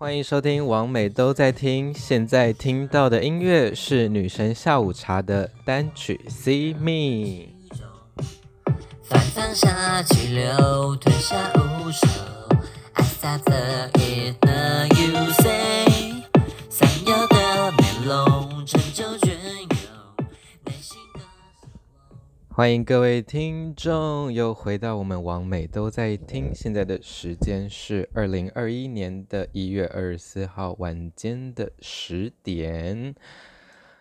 欢迎收听，王美都在听。现在听到的音乐是女神下午茶的单曲《See Me》。翻翻下起流，退下无手。I stop the it the you say，闪耀的面容，成就绝欢迎各位听众又回到我们王美都在听。现在的时间是二零二一年的一月二十四号晚间的十点。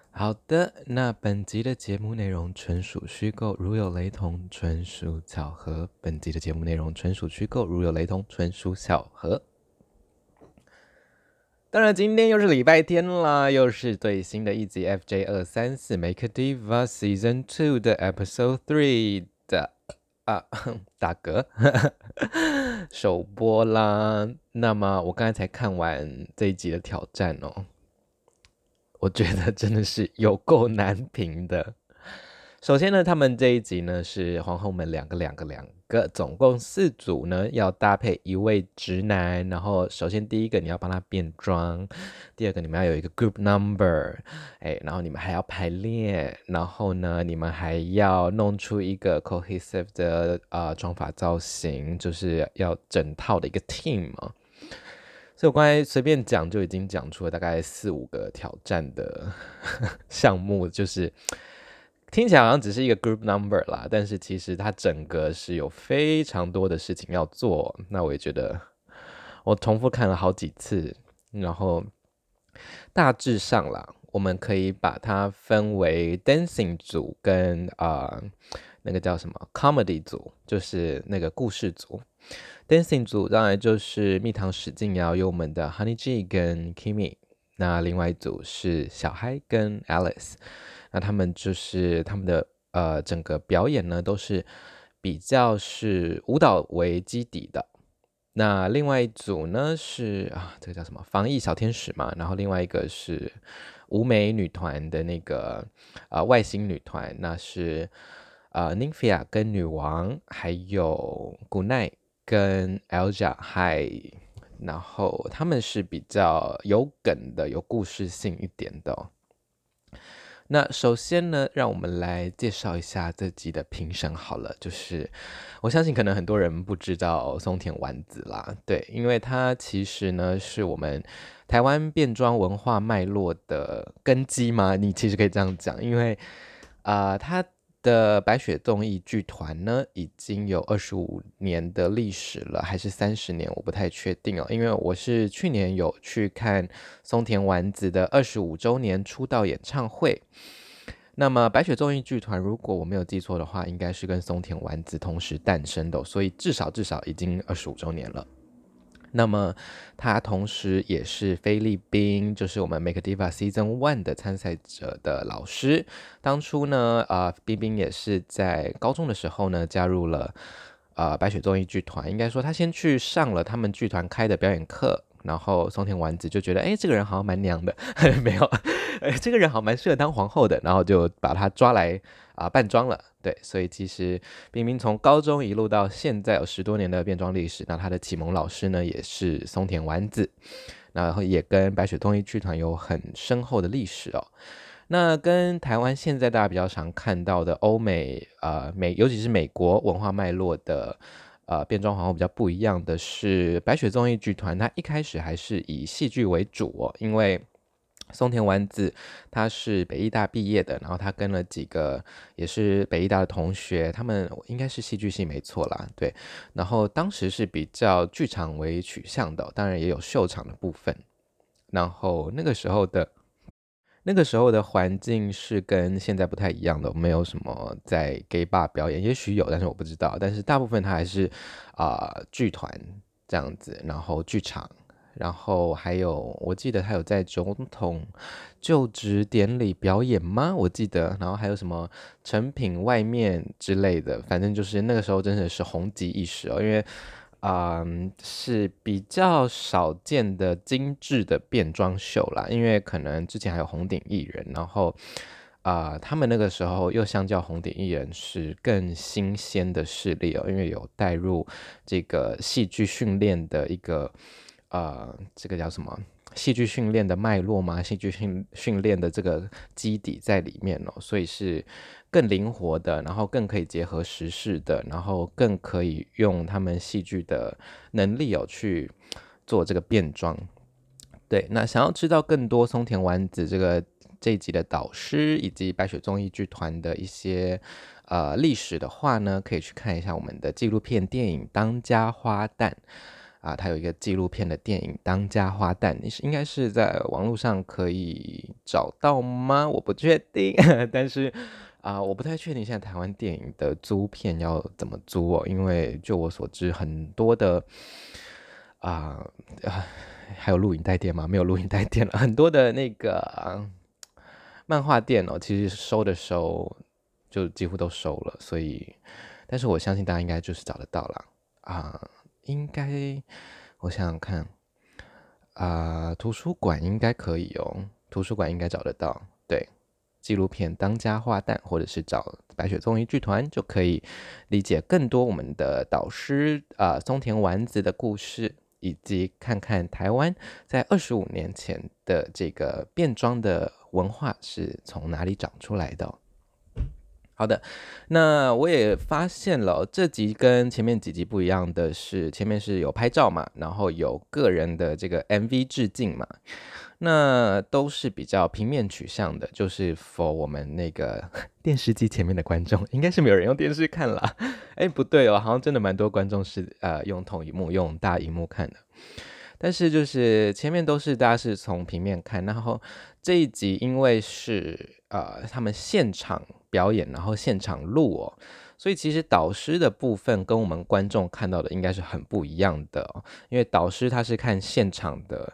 好的，那本集的节目内容纯属虚构，如有雷同，纯属巧合。本集的节目内容纯属虚构，如有雷同，纯属巧合。当然，今天又是礼拜天啦，又是最新的一集 FJ 二三四 Make a Diva Season Two 的 Episode Three 的啊 打嗝 首播啦。那么我刚才才看完这一集的挑战哦。我觉得真的是有够难评的。首先呢，他们这一集呢是皇后们两个两个两个，总共四组呢要搭配一位直男。然后首先第一个你要帮他变装，第二个你们要有一个 group number，哎，然后你们还要排练，然后呢你们还要弄出一个 cohesive 的啊妆发造型，就是要整套的一个 team 嘛。所以我刚才随便讲就已经讲出了大概四五个挑战的 项目，就是听起来好像只是一个 group number 啦，但是其实它整个是有非常多的事情要做。那我也觉得我重复看了好几次，然后大致上啦，我们可以把它分为 dancing 组跟啊、呃、那个叫什么 comedy 组，就是那个故事组。Dancing 组当然就是蜜糖史劲尧，有我们的 Honey G 跟 Kimi，那另外一组是小嗨跟 Alice，那他们就是他们的呃整个表演呢都是比较是舞蹈为基底的。那另外一组呢是啊这个叫什么防疫小天使嘛，然后另外一个是舞美女团的那个啊、呃、外星女团，那是呃 n i n f i a 跟女王还有 Goodnight。跟 Elja Hi，然后他们是比较有梗的、有故事性一点的。那首先呢，让我们来介绍一下这集的评审好了。就是我相信可能很多人不知道松田丸子啦，对，因为他其实呢是我们台湾变装文化脉络的根基嘛，你其实可以这样讲，因为啊、呃，他。的白雪综艺剧团呢，已经有二十五年的历史了，还是三十年？我不太确定哦，因为我是去年有去看松田丸子的二十五周年出道演唱会。那么白雪综艺剧团，如果我没有记错的话，应该是跟松田丸子同时诞生的，所以至少至少已经二十五周年了。那么，他同时也是菲律宾，就是我们 Make Diva Season One 的参赛者的老师。当初呢，啊、冰冰也是在高中的时候呢，加入了啊、白雪综艺剧团。应该说，他先去上了他们剧团开的表演课。然后松田丸子就觉得，哎，这个人好像蛮娘的，没有，哎，这个人好像蛮适合当皇后的，然后就把他抓来啊、扮装了。对，所以其实冰冰从高中一路到现在有十多年的变装历史，那他的启蒙老师呢也是松田丸子，然后也跟白雪综艺剧团有很深厚的历史哦。那跟台湾现在大家比较常看到的欧美、呃、美，尤其是美国文化脉络的。呃，变装皇后比较不一样的是，白雪综艺剧团它一开始还是以戏剧为主哦，因为松田丸子他是北艺大毕业的，然后他跟了几个也是北艺大的同学，他们应该是戏剧系没错啦，对，然后当时是比较剧场为取向的，当然也有秀场的部分，然后那个时候的。那个时候的环境是跟现在不太一样的，没有什么在 gay bar 表演，也许有，但是我不知道。但是大部分他还是啊、剧团这样子，然后剧场，然后还有我记得他有在总统就职典礼表演吗？我记得，然后还有什么成品外面之类的，反正就是那个时候真的是红极一时哦，因为。嗯，是比较少见的精致的变装秀啦，因为可能之前还有红顶艺人，然后啊、他们那个时候又相较红顶艺人是更新鲜的势力哦，因为有带入这个戏剧训练的一个呃，这个叫什么？戏剧训练的脉络吗？戏剧训训练的这个基底在里面哦，所以是更灵活的，然后更可以结合时事的，然后更可以用他们戏剧的能力哦去做这个变装。对，那想要知道更多松田丸子这个这一集的导师以及白雪综艺剧团的一些呃历史的话呢，可以去看一下我们的纪录片电影《当家花旦》。啊，它有一个纪录片的电影《当家花旦》，你是应该是在网络上可以找到吗？我不确定，但是啊，我不太确定现在台湾电影的租片要怎么租哦，因为就我所知，很多的啊啊，还有录影带店吗？没有录影带店了，很多的那个、漫画店哦，其实收的时候就几乎都收了，所以，但是我相信大家应该就是找得到了啊。应该，我想想看，啊、图书馆应该可以哦，图书馆应该找得到。对，纪录片《当家花旦》，或者是找白雪综艺剧团，就可以理解更多我们的导师啊、松田丸子的故事，以及看看台湾在二十五年前的这个变装的文化是从哪里长出来的。好的，那我也发现了，这集跟前面几集不一样的是，前面是有拍照嘛，然后有个人的这个 MV 致敬嘛，那都是比较平面取向的，就是 for 我们那个 电视机前面的观众，应该是没有人用电视看啦。哎，不对哦，好像真的蛮多观众是呃用投影幕用大荧幕看的，但是就是前面都是大家是从平面看，然后这一集因为是呃他们现场。表演，然后现场录哦，所以其实导师的部分跟我们观众看到的应该是很不一样的哦，因为导师他是看现场的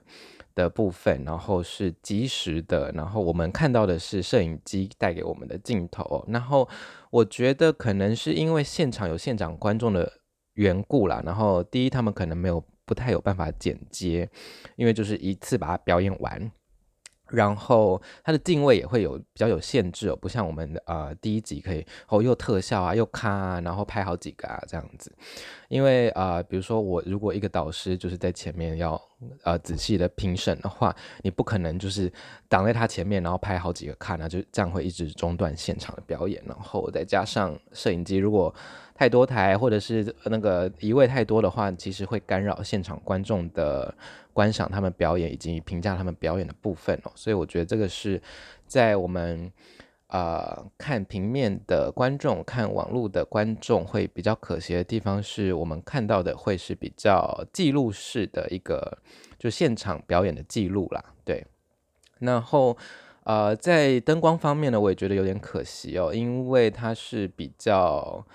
的部分，然后是即时的，然后我们看到的是摄影机带给我们的镜头，然后我觉得可能是因为现场有现场观众的缘故啦，然后第一他们可能没有不太有办法剪接，因为就是一次把它表演完。然后它的定位也会有比较有限制哦，不像我们的呃第一集可以哦又特效啊又咔啊，然后拍好几个啊这样子。因为啊、比如说我如果一个导师就是在前面要呃仔细的评审的话，你不可能就是挡在他前面然后拍好几个咔，那就这样会一直中断现场的表演。然后再加上摄影机如果太多台或者是那个移位太多的话，其实会干扰现场观众的。观赏他们表演以及评价他们表演的部分哦，所以我觉得这个是在我们呃看平面的观众、看网络的观众会比较可惜的地方，是我们看到的会是比较记录式的一个就现场表演的记录啦。对，然后呃在灯光方面呢，我也觉得有点可惜哦，因为它是比较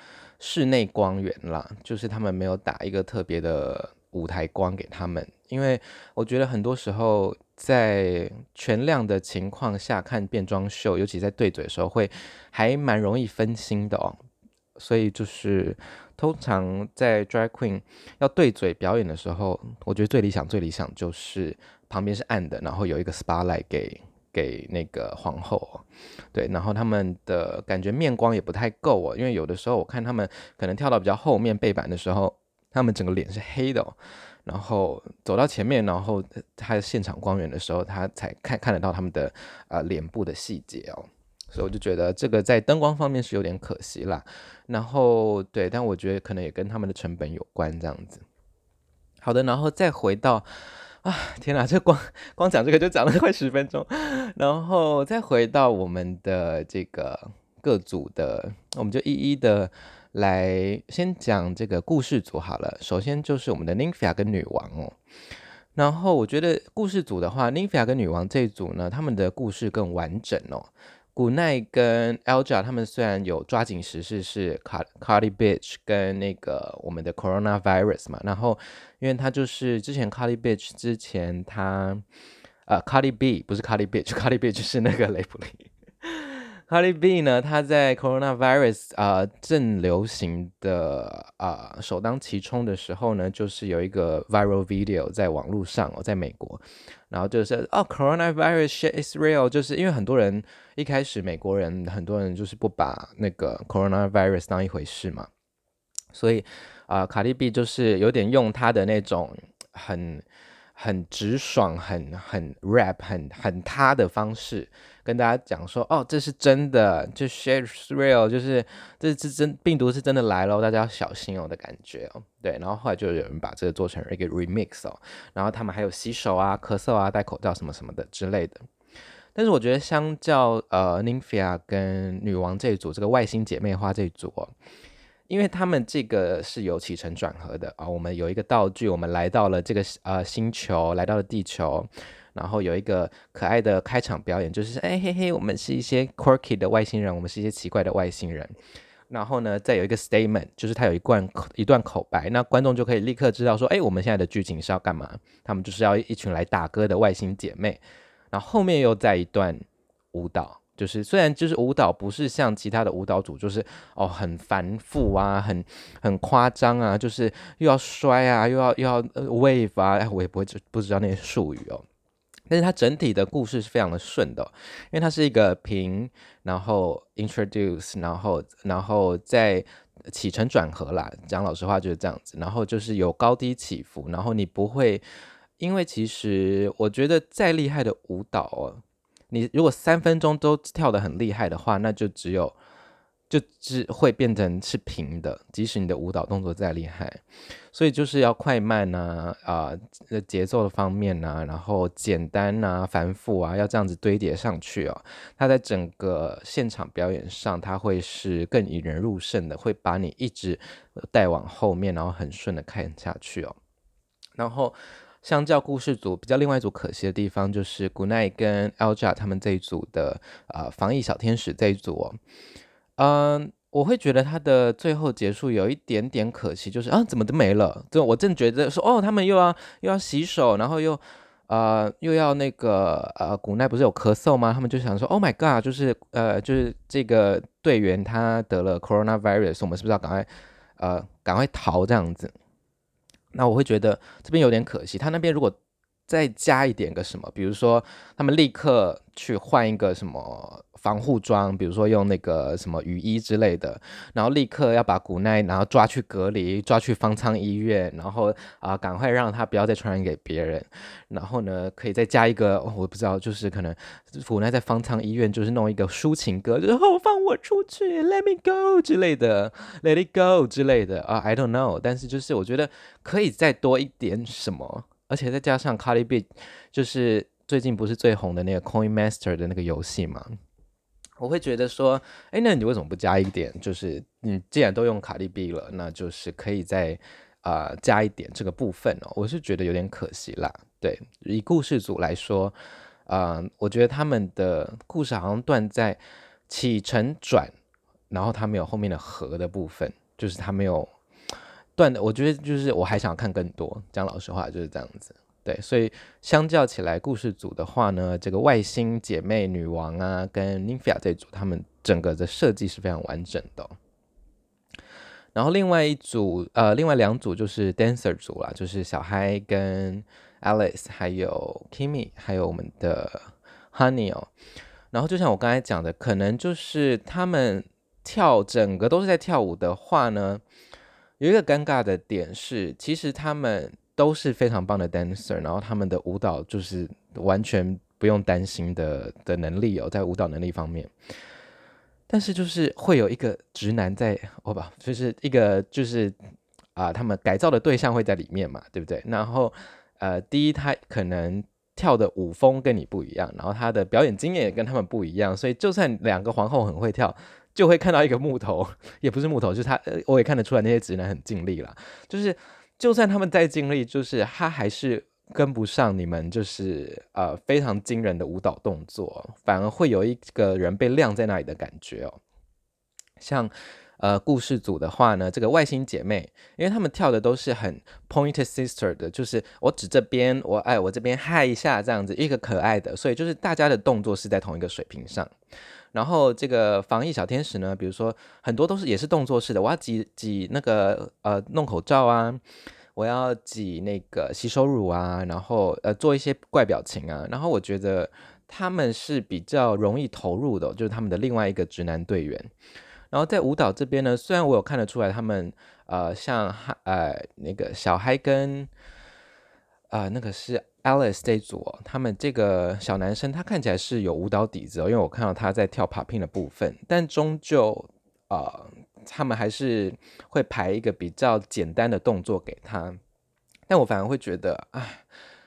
室内光源啦，就是他们没有打一个特别的舞台光给他们。因为我觉得很多时候在全亮的情况下看变装秀，尤其在对嘴的时候，会还蛮容易分心的哦。所以就是通常在 drag queen 要对嘴表演的时候，我觉得最理想、最理想就是旁边是暗的，然后有一个 spotlight 给给那个皇后，对，然后他们的感觉面光也不太够哦，因为有的时候我看他们可能跳到比较后面背板的时候，他们整个脸是黑的。然后走到前面，然后他现场光源的时候，他才看看得到他们的啊、脸部的细节哦，所以我就觉得这个在灯光方面是有点可惜啦。然后对，但我觉得可能也跟他们的成本有关这样子。好的，然后再回到啊，天哪，这光光讲这个就讲了快十分钟，然后再回到我们的这个各组的，我们就一一的。来，先讲这个故事组好了。首先就是我们的 nynfia 跟女王哦。然后我觉得故事组的话 nynfia 跟女王这一组呢，他们的故事更完整哦。古奈跟 Elja 他们虽然有抓紧时事是 Cardi Bitch 跟那个我们的 Coronavirus 嘛，然后因为他就是之前 Cardi Bitch 之前他呃 Cardi B 不是 Cardi Bitch，Cardi Bitch 是那个雷普利。Cardi B 呢，他在 coronavirus 啊、正流行的啊、首当其冲的时候呢，就是有一个 viral video 在网络上哦，在美国，然后就是哦 coronavirus shit is real，就是因为很多人一开始美国人很多人就是不把那个 coronavirus 当一回事嘛，所以啊、卡莉 B 就是有点用他的那种很。很直爽、很很 rap、很很他的方式跟大家讲说，哦，这是真的，就 share real，就是这这真病毒是真的来喽，大家要小心哦的感觉哦。对，然后后来就有人把这个做成一个 remix 哦，然后他们还有洗手啊、咳嗽啊、戴口罩什么什么的之类的。但是我觉得相较呃 Nymphia 跟女王这一组，这个外星姐妹花这一组哦。因为他们这个是有起承转合的啊，我们有一个道具，我们来到了这个呃星球，来到了地球，然后有一个可爱的开场表演，就是哎嘿嘿，我们是一些 quirky 的外星人，我们是一些奇怪的外星人。然后呢，再有一个 statement，就是他有一段一段口白，那观众就可以立刻知道说，哎，我们现在的剧情是要干嘛？他们就是要一群来打歌的外星姐妹，然后后面又再一段舞蹈。就是虽然就是舞蹈不是像其他的舞蹈组，就是哦很繁复啊，很很夸张啊，就是又要摔啊，又要又要 wave 啊，我也不会知不知道那些术语哦。但是它整体的故事是非常的顺的，因为它是一个平，然后 introduce，然后然后再起承转合啦。讲老实话就是这样子，然后就是有高低起伏，然后你不会，因为其实我觉得再厉害的舞蹈哦。你如果三分钟都跳得很厉害的话，那就只有就只会变成是平的，即使你的舞蹈动作再厉害，所以就是要快慢啊啊，呃、节奏的方面啊，然后简单啊、繁复啊，要这样子堆叠上去哦。它在整个现场表演上，它会是更引人入胜的，会把你一直带往后面，然后很顺的看下去哦，然后。相较故事组比较，另外一组可惜的地方就是 gunai 跟 Elja 他们这一组的呃防疫小天使这一组哦，嗯、我会觉得他的最后结束有一点点可惜，就是啊怎么都没了，就我正觉得说哦他们又要又要洗手，然后又呃又要那个呃 Goodnight 不是有咳嗽吗？他们就想说 Oh my God，就是呃就是这个队员他得了 Coronavirus，我们是不是要赶快呃赶快逃这样子？那我会觉得这边有点可惜，他那边如果再加一点个什么，比如说他们立刻去换一个什么防护装，比如说用那个什么雨衣之类的，然后立刻要把古奈然后抓去隔离，抓去方舱医院，然后啊、赶快让他不要再传染给别人，然后呢可以再加一个、我不知道，就是可能古奈在方舱医院就是弄一个抒情歌，然后放我出去，Let me go 之类的，Let it go 之类的啊、，I don't know，但是就是我觉得可以再多一点什么。而且再加上 Cardi B，就是最近不是最红的那个 Coin Master 的那个游戏嘛，我会觉得说，哎，那你为什么不加一点？就是你既然都用 Cardi B 了，那就是可以再啊、呃、加一点这个部分哦。我是觉得有点可惜啦。对，以故事组来说，啊、我觉得他们的故事好像断在起承转，然后他没有后面的合的部分，就是他没有。断的，我觉得就是我还想看更多。讲老实话就是这样子，对，所以相较起来，故事组的话呢，这个外星姐妹女王啊，跟 n i n f i a 这组，他们整个的设计是非常完整的。然后另外一组，呃，另外两组就是 Dancer 组啦，就是小嗨跟 Alice，还有 Kimmy，还有我们的 Honey 哦。然后就像我刚才讲的，可能就是他们跳整个都是在跳舞的话呢。有一个尴尬的点是，其实他们都是非常棒的 dancer，然后他们的舞蹈就是完全不用担心的的能力哦，在舞蹈能力方面。但是就是会有一个直男在，哦不，就是一个就是啊、他们改造的对象会在里面嘛，对不对？然后呃，第一他可能跳的舞风跟你不一样，然后他的表演经验也跟他们不一样，所以就算两个皇后很会跳。就会看到一个木头，也不是木头，就是他，我也看得出来那些直男很尽力了。就是，就算他们再尽力，就是他还是跟不上你们，就是呃非常惊人的舞蹈动作，反而会有一个人被晾在那里的感觉哦。像呃故事组的话呢，这个外星姐妹，因为他们跳的都是很 point Sister 的，就是我指这边，我哎我这边嗨一下这样子，一个可爱的，所以就是大家的动作是在同一个水平上。然后这个防疫小天使呢，比如说很多都是也是动作式的，我要挤挤那个呃弄口罩啊，我要挤那个洗手乳啊，然后呃做一些怪表情啊，然后我觉得他们是比较容易投入的，就是他们的另外一个直男队员。然后在舞蹈这边呢，虽然我有看得出来他们呃像呃那个小嗨跟、呃，那个是 Alice 这组，他们这个小男生他看起来是有舞蹈底子哦，因为我看到他在跳 popping 的部分，但终究啊、呃，他们还是会排一个比较简单的动作给他，但我反而会觉得啊，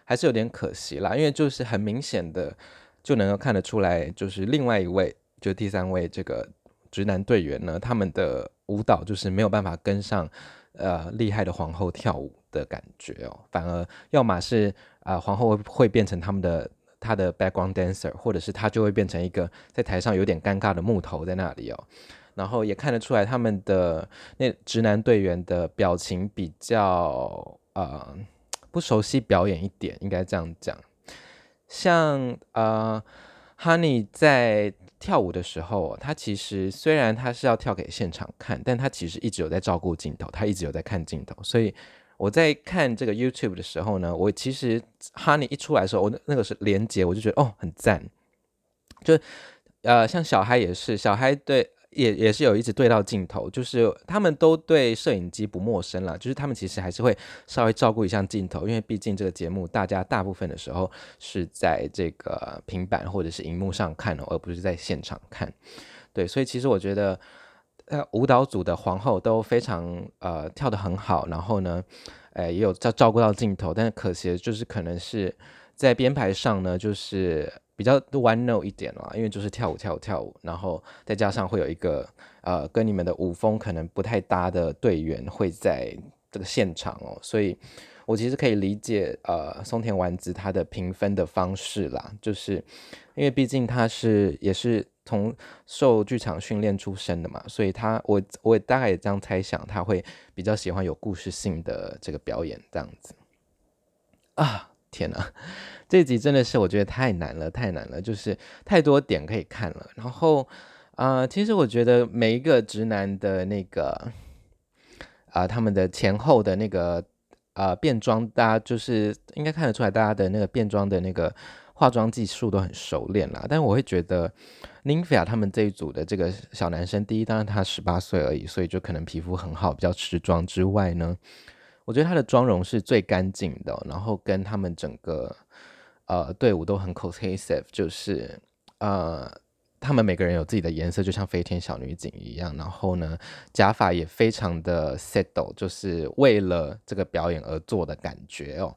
还是有点可惜啦，因为就是很明显的就能够看得出来，就是另外一位，就第三位这个直男队员呢，他们的舞蹈就是没有办法跟上。呃，厉害的皇后跳舞的感觉哦，反而要么是啊、皇后会会变成他们的他的 background dancer，或者是他就会变成一个在台上有点尴尬的木头在那里哦。然后也看得出来他们的那直男队员的表情比较呃不熟悉表演一点，应该这样讲。像呃，Honey 在。跳舞的时候，他其实虽然他是要跳给现场看，但他其实一直有在照顾镜头，他一直有在看镜头。所以我在看这个 YouTube 的时候呢，我其实 Honey 一出来的时候，我那那个是连接，我就觉得哦很赞。就呃像小嗨也是，小嗨对。也也是有一直对到镜头，就是他们都对摄影机不陌生了，就是他们其实还是会稍微照顾一下镜头，因为毕竟这个节目大家大部分的时候是在这个平板或者是荧幕上看哦，而不是在现场看。对，所以其实我觉得，呃，舞蹈组的皇后都非常呃跳得很好，然后呢，呃，也有照照顾到镜头，但是可惜的就是可能是在编排上呢，就是。比较 one note 一点啦，因为就是跳舞跳舞跳舞，然后再加上会有一个呃跟你们的舞风可能不太搭的队员会在这个现场哦，所以我其实可以理解呃松田丸子他的评分的方式啦，就是因为毕竟他是也是从受剧场训练出身的嘛，所以他我我也大概也这样猜想，他会比较喜欢有故事性的这个表演这样子啊。天呐，这集真的是我觉得太难了，太难了，就是太多点可以看了。然后啊、其实我觉得每一个直男的那个啊、他们的前后的那个啊、呃、变装，大家就是应该看得出来，大家的那个变装的那个化妆技术都很熟练啦。但我会觉得 Nymphia 他们这一组的这个小男生，第一，当然他十八岁而已，所以就可能皮肤很好，比较持妆之外呢。我觉得他的妆容是最干净的，然后跟他们整个呃队伍都很 cohesive，就是呃他们每个人有自己的颜色，就像飞天小女警一样。然后呢，假发也非常的 settle，就是为了这个表演而做的感觉哦。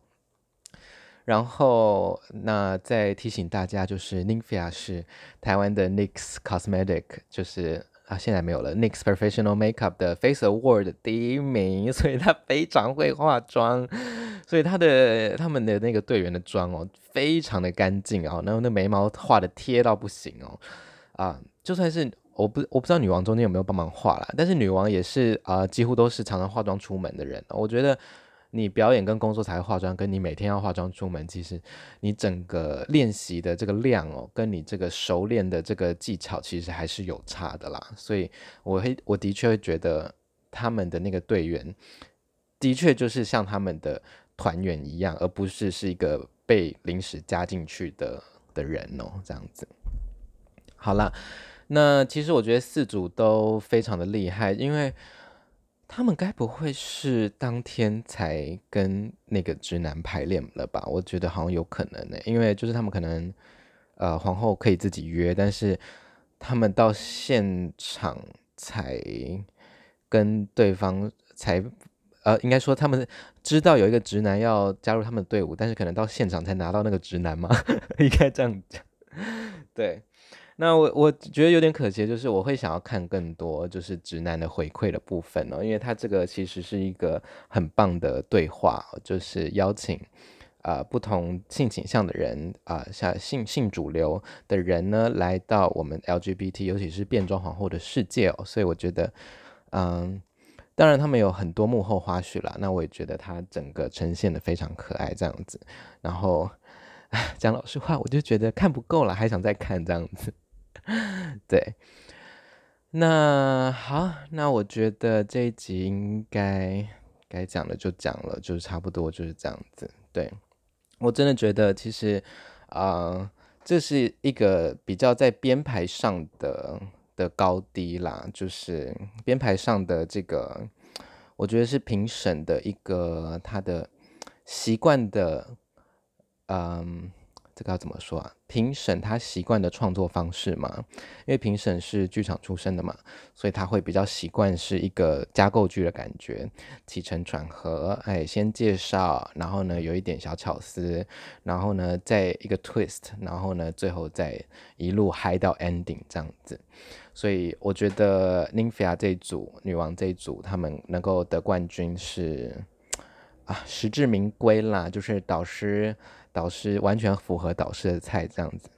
然后那再提醒大家，就是 Nymphia 是台湾的 NYX Cosmetic，就是。啊，现在没有了。NYX Professional Makeup 的 Face Award 第一名，所以他非常会化妆，所以他的他们的那个队员的妆哦，非常的干净哦，然后那眉毛画的贴到不行哦，啊，就算是我不我不知道女王中间有没有帮忙画啦，但是女王也是啊，几乎都是常常化妆出门的人，我觉得。你表演跟工作才会化妆，跟你每天要化妆出门，其实你整个练习的这个量哦，跟你这个熟练的这个技巧，其实还是有差的啦。所以我会，我的确会觉得他们的那个队员，的确就是像他们的团员一样，而不是是一个被临时加进去的的人哦，这样子。好了，那其实我觉得四组都非常的厉害，因为。他们该不会是当天才跟那个直男排练了吧？我觉得好像有可能呢，因为就是他们可能，呃，皇后可以自己约，但是他们到现场才跟对方才，呃，应该说他们知道有一个直男要加入他们的队伍，但是可能到现场才拿到那个直男嘛，应该这样讲，对。那我我觉得有点可惜，就是我会想要看更多就是直男的回馈的部分哦，因为他这个其实是一个很棒的对话，就是邀请啊、不同性倾向的人啊、像性性主流的人呢，来到我们 LGBT，尤其是变装皇后的世界哦，所以我觉得，嗯，当然他们有很多幕后花絮啦，那我也觉得他整个呈现的非常可爱这样子，然后 讲老实话，我就觉得看不够了，还想再看这样子。对，那好，那我觉得这一集应该该讲的就讲了，就是差不多就是这样子。对，我真的觉得其实啊、这是一个比较在编排上的的高低啦，就是编排上的这个，我觉得是评审的一个他的习惯的，嗯。这个要怎么说啊？评审他习惯的创作方式嘛，因为评审是剧场出身的嘛，所以他会比较习惯是一个加构剧的感觉，起承转合，哎，先介绍，然后呢有一点小巧思，然后呢再一个 twist，然后呢最后再一路嗨到 ending 这样子。所以我觉得 Nymphia 这一组女王这一组他们能够得冠军是啊实至名归啦，就是导师。导师完全符合导师的菜这样子，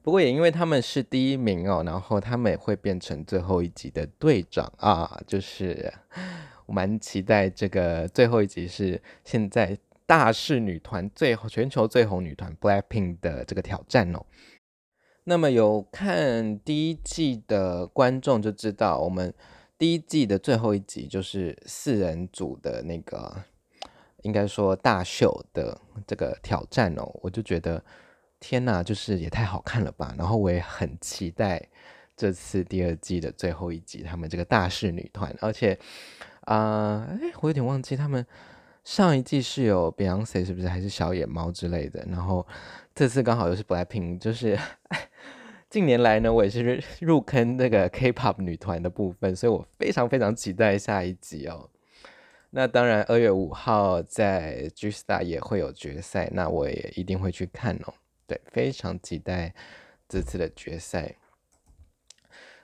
不过也因为他们是第一名哦，然后他们也会变成最后一集的队长啊，就是我蛮期待这个最后一集是现在大势女团最全球最红女团 BLACKPINK 的这个挑战哦。那么有看第一季的观众就知道，我们第一季的最后一集就是四人组的那个。应该说大秀的这个挑战哦，我就觉得天哪，就是也太好看了吧！然后我也很期待这次第二季的最后一集，他们这个大势女团，而且啊，哎、我有点忘记他们上一季是有 Beyonce 是不是，还是小野猫之类的，然后这次刚好又是 Blackpink，就是 近年来呢，我也是入坑那个 K-pop 女团的部分，所以我非常非常期待下一集哦。那当然，二月五号在 Gsta 也会有决赛，那我也一定会去看哦。对，非常期待这次的决赛。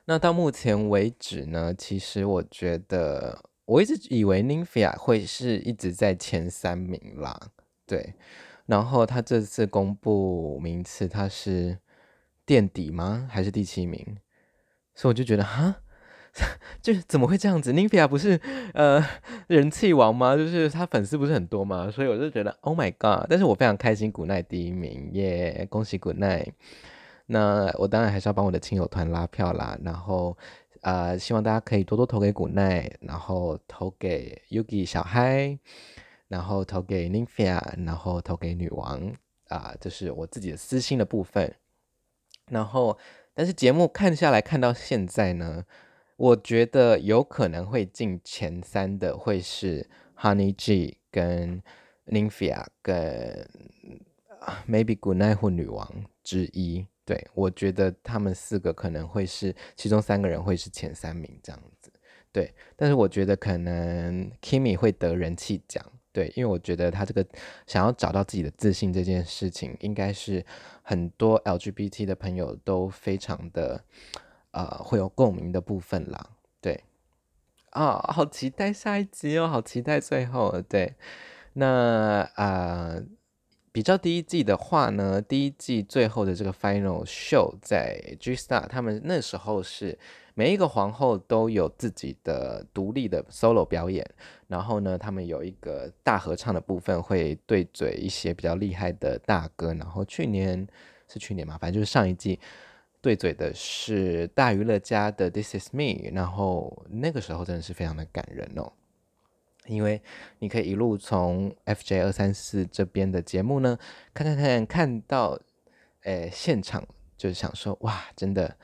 那到目前为止呢，其实我觉得我一直以为 Nymphia 会是一直在前三名啦，对。然后他这次公布名次，他是垫底吗？还是第七名？所以我就觉得哈。就是怎么会这样子？Nymphia 不是呃人气王吗？就是他粉丝不是很多吗？所以我就觉得 Oh my God！但是我非常开心，Good night 第一名耶恭喜 Good night！那我当然还是要帮我的亲友团拉票啦，然后呃希望大家可以多多投给 Good night，然后投给 Yugi 小嗨，然后投给 Nymphia，然后投给女王啊，这、呃就是我自己的私心的部分。然后但是节目看下来看到现在呢。我觉得有可能会进前三的会是 Honey G 跟 Nymphia 跟 Maybe Good Night 或女王之一。对，我觉得他们四个可能会是其中三个人会是前三名这样子。对，但是我觉得可能 Kimi 会得人气奖。对，因为我觉得他这个想要找到自己的自信这件事情，应该是很多 LGBT 的朋友都非常的。呃，会有共鸣的部分啦，对，啊、好期待下一集哦，好期待最后，对，那啊、比较第一季的话呢，第一季最后的这个 final show 在 G Star，他们那时候是每一个皇后都有自己的独立的 solo 表演，然后呢，他们有一个大合唱的部分，会对嘴一些比较厉害的大哥，然后去年是去年嘛，反正就是上一季。对嘴的是大娱乐家的 This Is Me，然后那个时候真的是非常的感人哦，因为你可以一路从 FJ 二三四这边的节目呢，看看看看到，诶现场就是想说哇，真的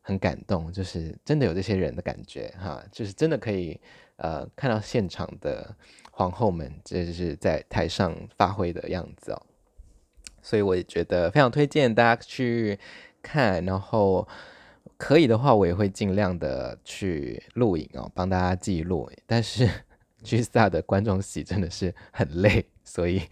很感动，就是真的有这些人的感觉哈，就是真的可以呃看到现场的皇后们就是在台上发挥的样子哦，所以我也觉得非常推荐大家去。看，然后可以的话，我也会尽量的去录影哦，帮大家记录。但是 G Star 的观众席真的是很累，所以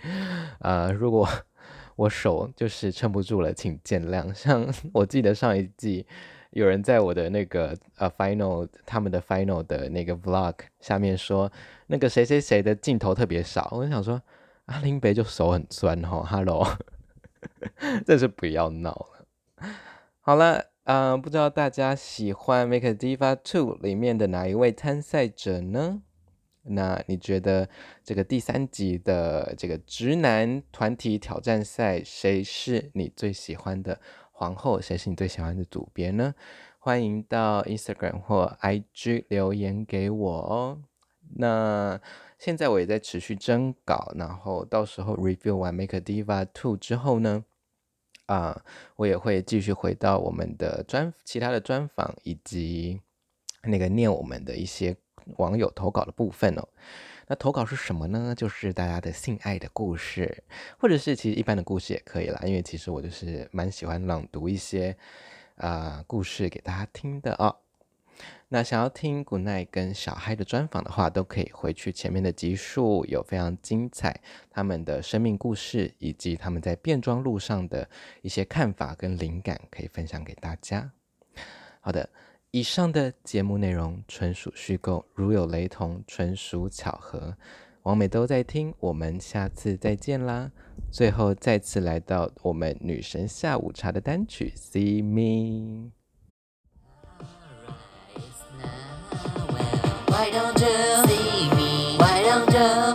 呃，如果 我手就是撑不住了，请见谅。像 我记得上一季有人在我的那个呃 Final 他们的 Final 的那个 Vlog 下面说，那个谁谁谁的镜头特别少，我就想说阿林北就手很酸哦，Hello，真是不要闹。好了，嗯、不知道大家喜欢《Make Diva Two》里面的哪一位参赛者呢？那你觉得这个第三集的这个直男团体挑战赛，谁是你最喜欢的皇后？谁是你最喜欢的组别呢？欢迎到 Instagram 或 IG 留言给我哦。那现在我也在持续征稿，然后到时候 review 完《Make Diva Two》之后呢？啊我也会继续回到我们的专其他的专访以及那个念我们的一些网友投稿的部分哦。那投稿是什么呢？就是大家的性爱的故事，或者是其实一般的故事也可以啦。因为其实我就是蛮喜欢朗读一些啊、故事给大家听的哦。那想要听 Goodnight 跟小嗨的专访的话，都可以回去前面的集数，有非常精彩他们的生命故事，以及他们在变装路上的一些看法跟灵感，可以分享给大家。好的。以上的节目内容纯属虚构，如有雷同，纯属巧合。王美都在听，我们下次再见啦！最后再次来到我们女神下午茶的单曲《See Me》。Sandra.